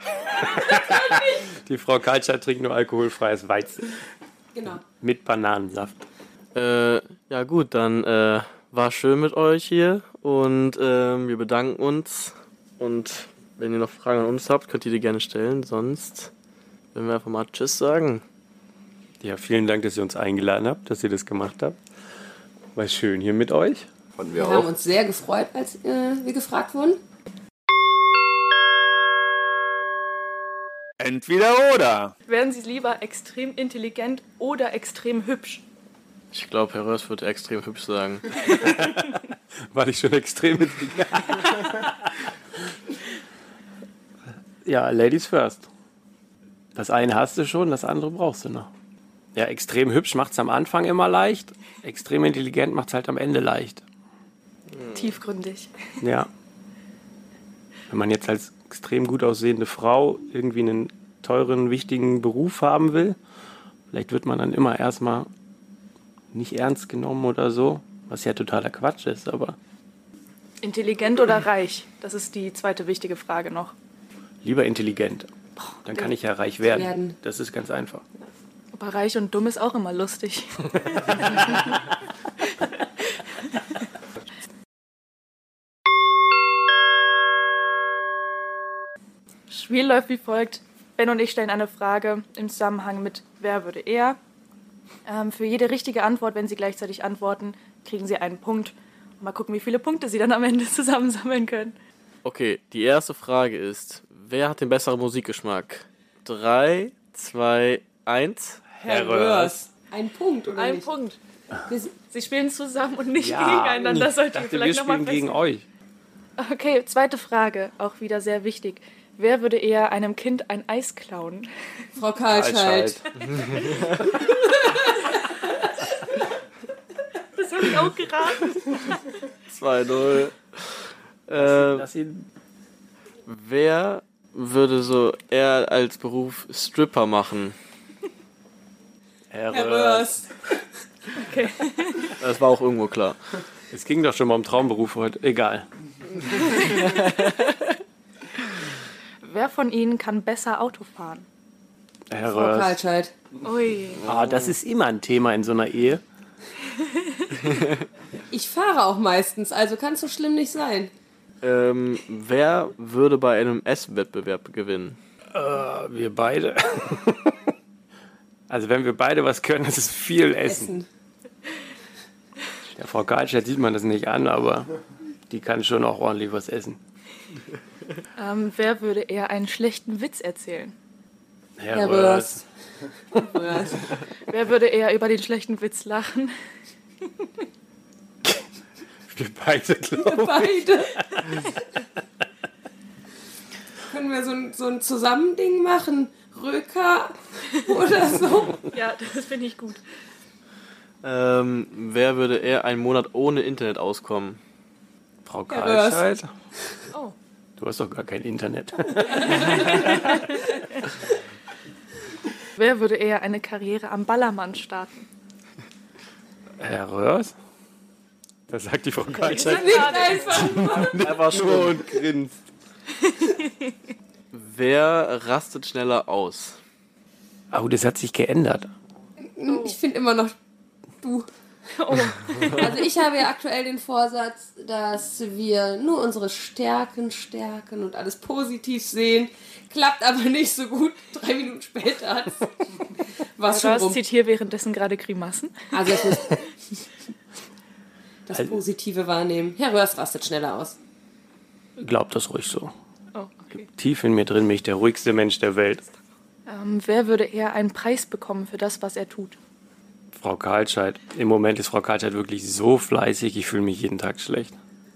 Speaker 3: Die Frau Kaltscheid trinkt nur alkoholfreies Weizen
Speaker 4: Genau.
Speaker 3: mit Bananensaft.
Speaker 5: Äh, ja gut, dann äh, war schön mit euch hier und ähm, wir bedanken uns. Und wenn ihr noch Fragen an uns habt, könnt ihr die gerne stellen. Sonst werden wir einfach mal Tschüss sagen.
Speaker 3: Ja, vielen Dank, dass ihr uns eingeladen habt, dass ihr das gemacht habt. War schön hier mit euch.
Speaker 2: Fanden
Speaker 4: Wir
Speaker 2: wir
Speaker 4: haben
Speaker 2: auch.
Speaker 4: uns sehr gefreut, als äh, wir gefragt wurden.
Speaker 6: Entweder oder.
Speaker 1: Werden Sie lieber extrem intelligent oder extrem hübsch?
Speaker 5: Ich glaube, Herr Rörs würde extrem hübsch sagen.
Speaker 3: War ich schon extrem mit Ja, Ladies first. Das eine hast du schon, das andere brauchst du noch. Ja, extrem hübsch macht es am Anfang immer leicht, extrem intelligent macht es halt am Ende leicht.
Speaker 1: Tiefgründig.
Speaker 3: Ja. Wenn man jetzt als extrem gut aussehende Frau irgendwie einen teuren, wichtigen Beruf haben will, vielleicht wird man dann immer erstmal nicht ernst genommen oder so, was ja totaler Quatsch ist, aber
Speaker 1: Intelligent oder reich? Das ist die zweite wichtige Frage noch.
Speaker 3: Lieber intelligent. Dann kann ich ja reich werden. Das ist ganz einfach.
Speaker 1: Aber reich und dumm ist auch immer lustig. Das Spiel läuft wie folgt. Ben und ich stellen eine Frage im Zusammenhang mit Wer würde er? Ähm, für jede richtige Antwort, wenn Sie gleichzeitig antworten, kriegen Sie einen Punkt. Und mal gucken, wie viele Punkte Sie dann am Ende zusammensammeln können.
Speaker 5: Okay, die erste Frage ist, wer hat den besseren Musikgeschmack? 3, 2, 1.
Speaker 3: Herr Röhrs.
Speaker 4: Ein Punkt, oder
Speaker 1: Ein
Speaker 4: nicht?
Speaker 1: Punkt.
Speaker 4: Wir
Speaker 1: Sie spielen zusammen und nicht gegeneinander. Das ihr
Speaker 3: dachte, wir
Speaker 1: vielleicht nochmal
Speaker 3: spielen gegen euch.
Speaker 1: Okay, zweite Frage, auch wieder sehr wichtig. Wer würde eher einem Kind ein Eis klauen?
Speaker 4: Frau Karlscheid.
Speaker 1: Das habe ich auch geraten.
Speaker 5: 2, 0. Ähm, wer würde so eher als Beruf Stripper machen?
Speaker 3: Herr
Speaker 4: Herr
Speaker 3: Röhrs.
Speaker 4: Röhrs.
Speaker 5: Das war auch irgendwo klar.
Speaker 3: Es ging doch schon mal um Traumberuf heute. Egal.
Speaker 1: Wer von Ihnen kann besser Auto fahren?
Speaker 3: Herr
Speaker 4: Frau
Speaker 3: Röhrs.
Speaker 4: Karlscheid.
Speaker 1: Ui.
Speaker 3: Ah, das ist immer ein Thema in so einer Ehe.
Speaker 4: Ich fahre auch meistens, also kann es so schlimm nicht sein.
Speaker 5: Ähm, wer würde bei einem Esswettbewerb gewinnen?
Speaker 3: Äh, wir beide. Also wenn wir beide was können, ist es viel Essen.
Speaker 4: Essen.
Speaker 3: Der Frau Karlstadt sieht man das nicht an, aber die kann schon auch ordentlich was essen.
Speaker 1: Ähm, wer würde eher einen schlechten Witz erzählen?
Speaker 3: Herr,
Speaker 4: Herr
Speaker 3: Röhrs.
Speaker 4: Röhrs.
Speaker 1: Wer würde eher über den schlechten Witz lachen?
Speaker 3: Wir beide, glaube
Speaker 4: Beide. Können wir so ein, so ein Zusammending machen? Röker oder so?
Speaker 1: Ja, das finde ich gut.
Speaker 5: Ähm, wer würde eher einen Monat ohne Internet auskommen?
Speaker 3: Frau
Speaker 4: Röhrs.
Speaker 3: Karlscheid.
Speaker 1: Oh.
Speaker 3: Du hast doch gar kein Internet.
Speaker 1: Wer würde eher eine Karriere am Ballermann starten?
Speaker 3: Herr Röhrs? Das sagt die Frau.
Speaker 4: Nicht einfach.
Speaker 5: Einfach schon und grinst. Wer rastet schneller aus?
Speaker 3: Oh, das hat sich geändert.
Speaker 4: Ich finde immer noch du.
Speaker 1: Oh.
Speaker 4: Also ich habe ja aktuell den Vorsatz, dass wir nur unsere Stärken stärken und alles positiv sehen. Klappt aber nicht so gut. Drei Minuten später hat's was schon rum.
Speaker 1: zieht hier währenddessen gerade Grimassen.
Speaker 4: Also es muss das Positive wahrnehmen. Herr Röhrs rastet schneller aus.
Speaker 3: Glaubt das ruhig so.
Speaker 1: Oh, okay.
Speaker 3: Tief in mir drin bin ich der ruhigste Mensch der Welt.
Speaker 1: Ähm, wer würde eher einen Preis bekommen für das, was er tut?
Speaker 3: Frau Karlscheid. Im Moment ist Frau Karlscheid wirklich so fleißig, ich fühle mich jeden Tag schlecht.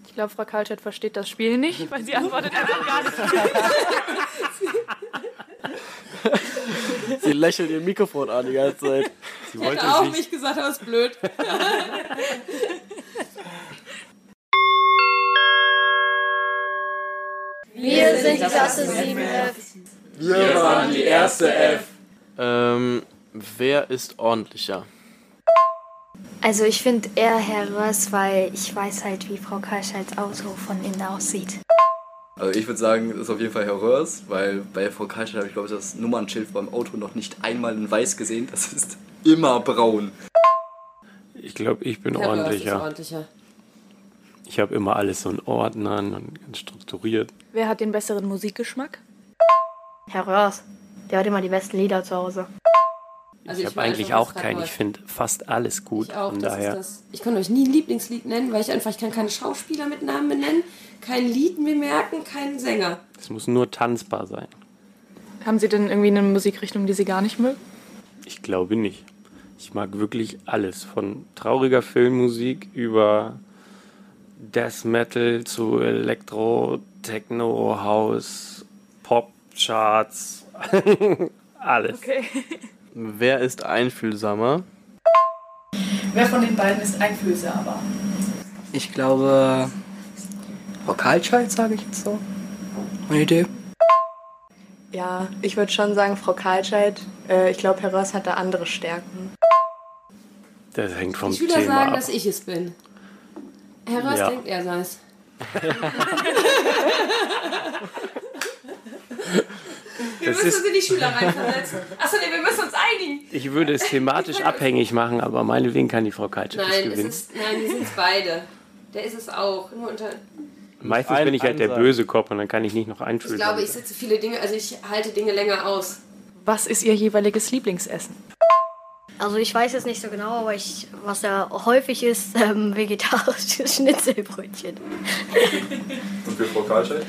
Speaker 1: Ich glaube, Frau Karlstadt versteht das Spiel nicht, weil sie antwortet einfach gar nicht.
Speaker 5: Sie lächelt ihr Mikrofon an die ganze Zeit.
Speaker 3: Sie
Speaker 4: Ich
Speaker 3: wollte
Speaker 4: hätte auch nicht gesagt, aber ist blöd.
Speaker 7: Wir sind Klasse 7F.
Speaker 5: Ähm, wer ist ordentlicher?
Speaker 7: Also ich finde eher Herr Röhrs, weil ich weiß halt, wie Frau Karlscheids Auto von innen aussieht.
Speaker 8: Also ich würde sagen, das ist auf jeden Fall Herr Röhrs, weil bei Frau Karlstadt habe ich glaube ich das Nummernschild beim Auto noch nicht einmal in weiß gesehen. Das ist immer braun.
Speaker 3: Ich glaube, ich bin
Speaker 4: Herr Röhrs ist
Speaker 3: ordentlicher. Ich habe immer alles so in Ordnern und ganz strukturiert.
Speaker 1: Wer hat den besseren Musikgeschmack?
Speaker 7: Herr Röhrs, der hat immer die besten Lieder zu Hause.
Speaker 4: Also
Speaker 3: ich habe eigentlich auch keinen. Ich finde fast alles gut.
Speaker 4: Ich auch,
Speaker 3: Von
Speaker 4: das
Speaker 3: daher.
Speaker 4: ist das. Ich kann euch nie ein Lieblingslied nennen, weil ich einfach, ich kann keine Schauspieler mit Namen benennen, kein Lied mir merken, keinen Sänger.
Speaker 3: Es muss nur tanzbar sein.
Speaker 1: Haben Sie denn irgendwie eine Musikrichtung, die Sie gar nicht mögen?
Speaker 3: Ich glaube nicht. Ich mag wirklich alles. Von trauriger Filmmusik über Death Metal zu Elektro, Techno, House, Pop, Charts. alles.
Speaker 1: Okay.
Speaker 5: Wer ist einfühlsamer?
Speaker 1: Wer von den beiden ist einfühlsamer?
Speaker 9: Ich glaube, Frau Karlscheid, sage ich jetzt so. Eine Idee.
Speaker 10: Ja, ich würde schon sagen, Frau Karlscheid. Äh, ich glaube, Herr Röhrs hat da andere Stärken.
Speaker 3: Das hängt vom
Speaker 4: Ich will ja
Speaker 3: Thema
Speaker 4: sagen,
Speaker 3: ab.
Speaker 4: dass ich es bin. Herr Röhrs
Speaker 3: Ja.
Speaker 4: denkt, er sei es. Wir
Speaker 3: Das
Speaker 4: müssen uns in die Schüler reinversetzen. Achso, nee, wir müssen uns einigen.
Speaker 3: Ich würde es thematisch abhängig machen, aber meinetwegen kann die Frau das
Speaker 4: Nein, es
Speaker 3: gewinnen.
Speaker 4: ist, nein, wir sind es beide. Der ist es auch. Nur unter,
Speaker 3: Meistens
Speaker 5: Ein-
Speaker 3: bin ich halt der böse Kopf und dann kann ich nicht noch
Speaker 4: ich
Speaker 3: einschulden.
Speaker 4: glaube, ich sitze viele Dinge, also ich halte Dinge länger aus.
Speaker 1: Was ist Ihr jeweiliges Lieblingsessen?
Speaker 7: Also ich weiß es nicht so genau, aber ich, was da häufig ist, ähm, vegetarisches Schnitzelbrötchen.
Speaker 2: Und für Frau Karlscheid?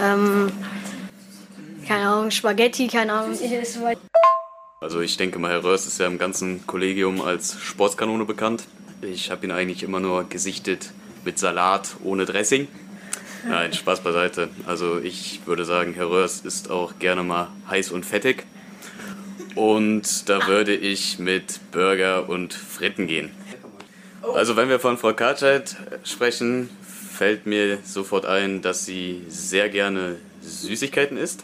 Speaker 7: Ähm, keine Ahnung, Spaghetti, keine Ahnung.
Speaker 8: Also ich denke mal, Herr Röhrs ist ja im ganzen Kollegium als Sportskanone bekannt. Ich habe ihn eigentlich immer nur gesichtet mit Salat ohne Dressing. Nein, Spaß beiseite. Also ich würde sagen, Herr Röhrs ist auch gerne mal heiß und fettig. Und da würde ich mit Burger und Fritten gehen. Also wenn wir von Frau Kartscheid sprechen, fällt mir sofort ein, dass sie sehr gerne Süßigkeiten isst.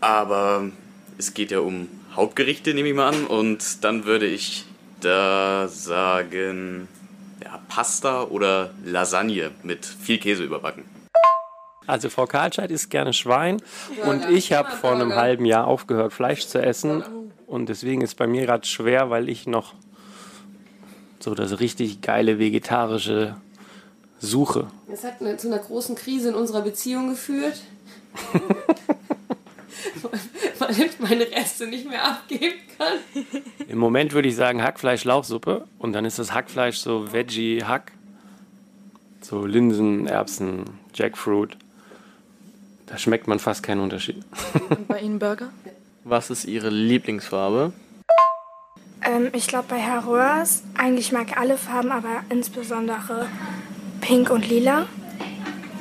Speaker 8: Aber es geht ja um Hauptgerichte, nehme ich mal an. Und dann würde ich da sagen, ja, Pasta oder Lasagne mit viel Käse überbacken.
Speaker 3: Also Frau Karlscheid isst gerne Schwein und ich habe vor einem halben Jahr aufgehört, Fleisch zu essen. Und deswegen ist bei mir gerade schwer, weil ich noch so das richtig geile vegetarische suche.
Speaker 4: Das hat eine, zu einer großen Krise in unserer Beziehung geführt. Weil ich meine Reste nicht mehr abgeben kann.
Speaker 3: Im Moment würde ich sagen Hackfleisch-Lauchsuppe und dann ist das Hackfleisch so Veggie-Hack. So Linsen, Erbsen, Jackfruit. Da schmeckt man fast keinen Unterschied.
Speaker 1: Und bei Ihnen Burger?
Speaker 5: Was ist Ihre Lieblingsfarbe?
Speaker 11: Ähm, ich glaube bei Herr Röhrs, eigentlich mag ich alle Farben, aber insbesondere Pink und Lila.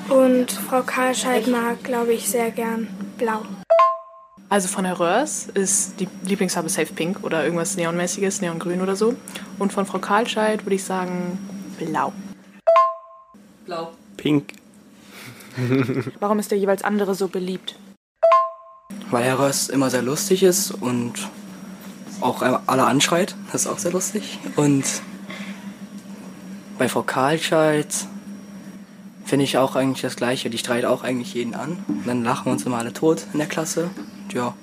Speaker 11: Und Frau Karlscheid mag, glaube ich, sehr gern Blau.
Speaker 10: Also von Herr Röhrs ist die Lieblingsfarbe Safe Pink oder irgendwas Neonmäßiges, Neongrün oder so. Und von Frau Karlscheid würde ich sagen Blau.
Speaker 4: Blau.
Speaker 3: Pink.
Speaker 1: Warum ist der jeweils andere so beliebt?
Speaker 9: Weil Herr Röhrs immer sehr lustig ist und auch alle anschreit. Das ist auch sehr lustig. Und bei Frau Karlscheid finde ich auch eigentlich das Gleiche. Die streitet auch eigentlich jeden an. Und dann lachen wir uns immer alle tot in der Klasse. Ja.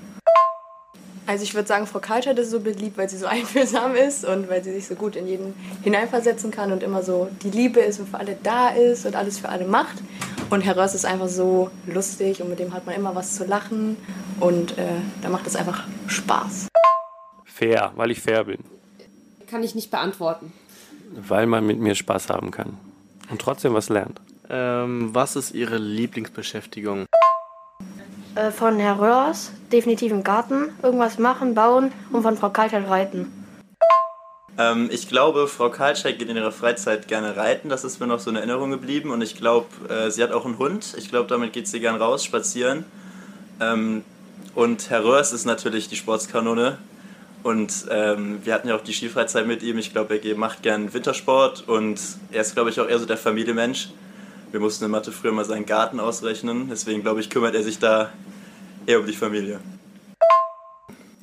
Speaker 10: Also ich würde sagen, Frau Karlscheid ist so beliebt, weil sie so einfühlsam ist und weil sie sich so gut in jeden hineinversetzen kann und immer so die Liebe ist und für alle da ist und alles für alle macht. Und Herr Röhrs ist einfach so lustig und mit dem hat man immer was zu lachen und äh, da macht es einfach Spaß.
Speaker 3: Fair, weil ich fair bin.
Speaker 4: Kann ich nicht beantworten.
Speaker 3: Weil man mit mir Spaß haben kann. Und trotzdem was lernt.
Speaker 5: Ähm, was ist Ihre Lieblingsbeschäftigung?
Speaker 7: Äh, von Herr Röhrs, definitiv im Garten, irgendwas machen, bauen und von Frau Kaltheit reiten.
Speaker 12: Ähm, ich glaube, Frau Karlscheid geht in ihrer Freizeit gerne reiten. Das ist mir noch so in Erinnerung geblieben. Und ich glaube, äh, sie hat auch einen Hund. Ich glaube, damit geht sie gern raus, spazieren. Ähm, und Herr Röhrs ist natürlich die Sportskanone. Und ähm, wir hatten ja auch die Skifreizeit mit ihm. Ich glaube, er macht gern Wintersport. Und er ist, glaube ich, auch eher so der Familienmensch. Wir mussten in Mathe früher mal seinen Garten ausrechnen. Deswegen, glaube ich, kümmert er sich da eher um die Familie.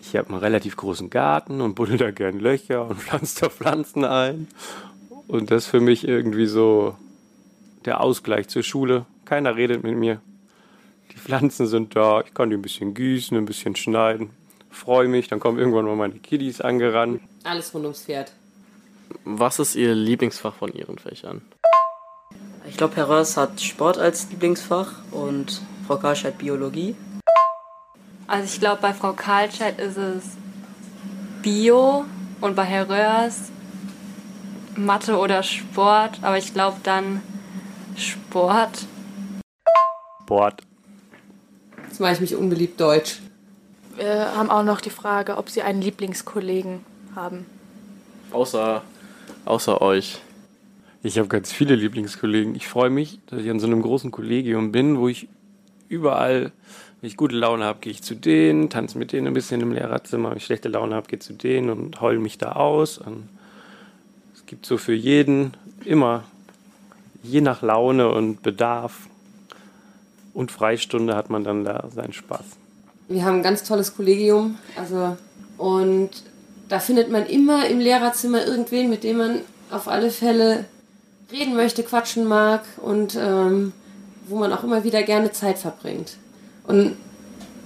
Speaker 3: Ich habe einen relativ großen Garten und buddel da gern Löcher und pflanze da Pflanzen ein. Und das ist für mich irgendwie so der Ausgleich zur Schule. Keiner redet mit mir. Die Pflanzen sind da, ich kann die ein bisschen gießen, ein bisschen schneiden. Freue mich, dann kommen irgendwann mal meine Kiddies angerannt.
Speaker 4: Alles rund ums Pferd.
Speaker 5: Was ist Ihr Lieblingsfach von Ihren Fächern?
Speaker 9: Ich glaube, Herr Röhrs hat Sport als Lieblingsfach und Frau Karlscheid Biologie.
Speaker 13: Also ich glaube, bei Frau Karlscheid ist es Bio und bei Herr Röhrs Mathe oder Sport, aber ich glaube dann Sport.
Speaker 3: Sport.
Speaker 4: Jetzt mache ich mich unbeliebt deutsch.
Speaker 1: Wir haben auch noch die Frage, ob Sie einen Lieblingskollegen haben.
Speaker 5: Außer, außer euch.
Speaker 3: Ich habe ganz viele Lieblingskollegen. Ich freue mich, dass ich an so einem großen Kollegium bin, wo ich überall, wenn ich gute Laune habe, gehe ich zu denen, tanze mit denen ein bisschen im Lehrerzimmer. Wenn ich schlechte Laune habe, gehe zu denen und heul mich da aus. Und es gibt so für jeden immer, je nach Laune und Bedarf und Freistunde hat man dann da seinen Spaß.
Speaker 4: Wir haben ein ganz tolles Kollegium. Also, und da findet man immer im Lehrerzimmer irgendwen, mit dem man auf alle Fälle reden möchte, quatschen mag und ähm, wo man auch immer wieder gerne Zeit verbringt. Und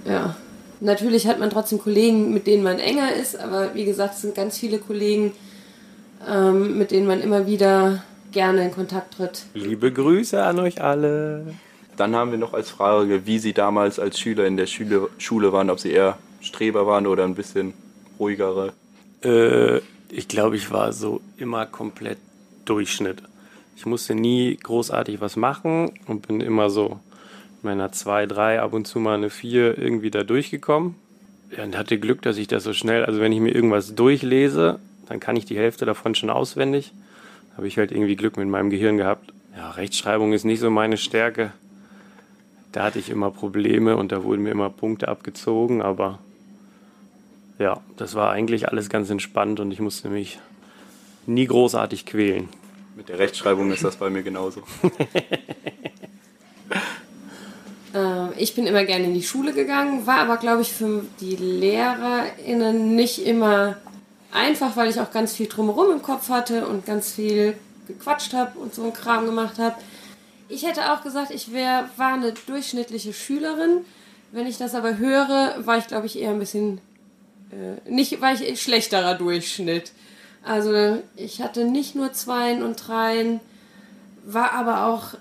Speaker 4: ja. Natürlich hat man trotzdem Kollegen, mit denen man enger ist, aber wie gesagt, es sind ganz viele Kollegen, ähm, mit denen man immer wieder gerne in Kontakt tritt.
Speaker 3: Liebe Grüße an euch alle.
Speaker 2: Dann haben wir noch als Frage, wie Sie damals als Schüler in der Schule, Schule waren, ob Sie eher Streber waren oder ein bisschen ruhigere.
Speaker 3: Äh, ich glaube, ich war so immer komplett Durchschnitt. Ich musste nie großartig was machen und bin immer so meiner 2, 3, ab und zu mal eine 4 irgendwie da durchgekommen. Ja, und hatte Glück, dass ich das so schnell, also wenn ich mir irgendwas durchlese, dann kann ich die Hälfte davon schon auswendig. Habe ich halt irgendwie Glück mit meinem Gehirn gehabt. Ja, Rechtschreibung ist nicht so meine Stärke. Da hatte ich immer Probleme und da wurden mir immer Punkte abgezogen, aber ja, das war eigentlich alles ganz entspannt und ich musste mich nie großartig quälen.
Speaker 2: Mit der Rechtschreibung ist das bei mir genauso.
Speaker 4: Äh, ich bin immer gerne in die Schule gegangen, war aber, glaube ich, für die LehrerInnen nicht immer einfach, weil ich auch ganz viel drumherum im Kopf hatte und ganz viel gequatscht habe und so einen Kram gemacht habe. Ich hätte auch gesagt, ich wär, war eine durchschnittliche Schülerin. Wenn ich das aber höre, war ich, glaube ich, eher ein bisschen, äh, nicht, war ich schlechterer Durchschnitt. Also ich hatte nicht nur Zweien und Dreien, war aber auch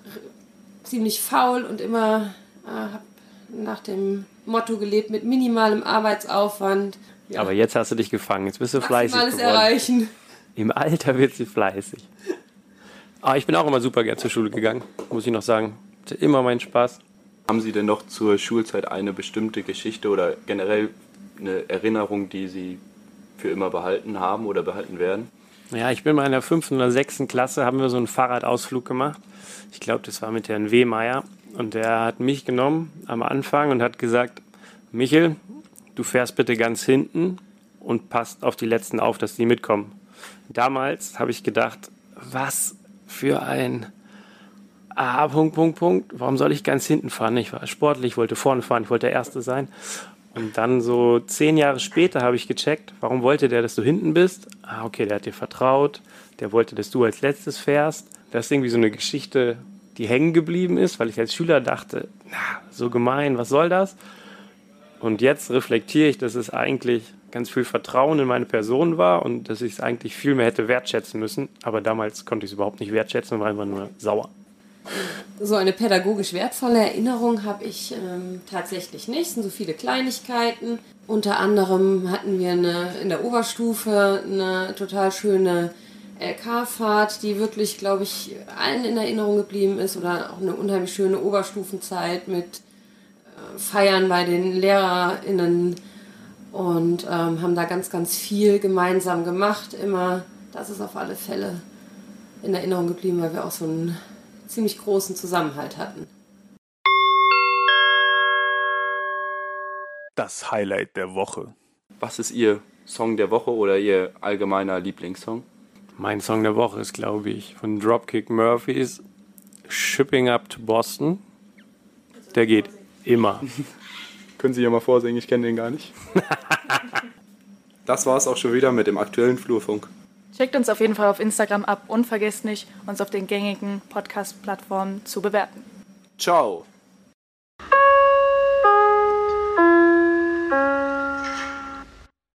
Speaker 4: ziemlich faul und immer habe nach dem Motto gelebt mit minimalem Arbeitsaufwand.
Speaker 3: Ja. Aber jetzt hast du dich gefangen, jetzt bist du fleißig
Speaker 4: Maximales
Speaker 3: geworden.
Speaker 4: erreichen.
Speaker 3: Im Alter wird sie fleißig. Aber ich bin auch immer super gern zur Schule gegangen, muss ich noch sagen. Hatte immer meinen Spaß.
Speaker 2: Haben Sie denn noch zur Schulzeit eine bestimmte Geschichte oder generell eine Erinnerung, die Sie für immer behalten haben oder behalten werden?
Speaker 3: Ja, ich bin mal in der fünften oder sechsten Klasse, haben wir so einen Fahrradausflug gemacht. Ich glaube, das war mit Herrn Wehmeier. Und der hat mich genommen am Anfang und hat gesagt, Michel, du fährst bitte ganz hinten und passt auf die Letzten auf, dass die mitkommen. Damals habe ich gedacht, was für ein Ah, Punkt, Punkt, Punkt. Warum soll ich ganz hinten fahren? Ich war sportlich, wollte vorne fahren, ich wollte der Erste sein. Und dann so zehn Jahre später habe ich gecheckt, warum wollte der, dass du hinten bist? Ah, okay, der hat dir vertraut, der wollte, dass du als letztes fährst. Das ist irgendwie so eine Geschichte, die hängen geblieben ist, weil ich als Schüler dachte, na, so gemein, was soll das? Und jetzt reflektiere ich, dass es eigentlich ganz viel Vertrauen in meine Person war und dass ich es eigentlich viel mehr hätte wertschätzen müssen. Aber damals konnte ich es überhaupt nicht wertschätzen und war einfach nur sauer.
Speaker 4: So eine pädagogisch wertvolle Erinnerung habe ich ähm, tatsächlich nicht. Es sind so viele Kleinigkeiten. Unter anderem hatten wir eine, in der Oberstufe eine total schöne LK-Fahrt, die wirklich, glaube ich, allen in Erinnerung geblieben ist. Oder auch eine unheimlich schöne Oberstufenzeit mit äh, Feiern bei den LehrerInnen und ähm, haben da ganz, ganz viel gemeinsam gemacht. Immer, das ist auf alle Fälle in Erinnerung geblieben, weil wir auch so einen ziemlich großen Zusammenhalt hatten.
Speaker 6: Das Highlight der Woche.
Speaker 2: Was ist Ihr Song der Woche oder Ihr allgemeiner Lieblingssong?
Speaker 3: Mein Song der Woche ist, glaube ich, von Dropkick Murphys Shipping Up to Boston. Der geht immer.
Speaker 2: Können Sie ja mal vorsingen, ich kenne den gar nicht. das war es auch schon wieder mit dem aktuellen Flurfunk.
Speaker 1: Checkt uns auf jeden Fall auf Instagram ab und vergesst nicht, uns auf den gängigen Podcast-Plattformen zu bewerten.
Speaker 2: Ciao!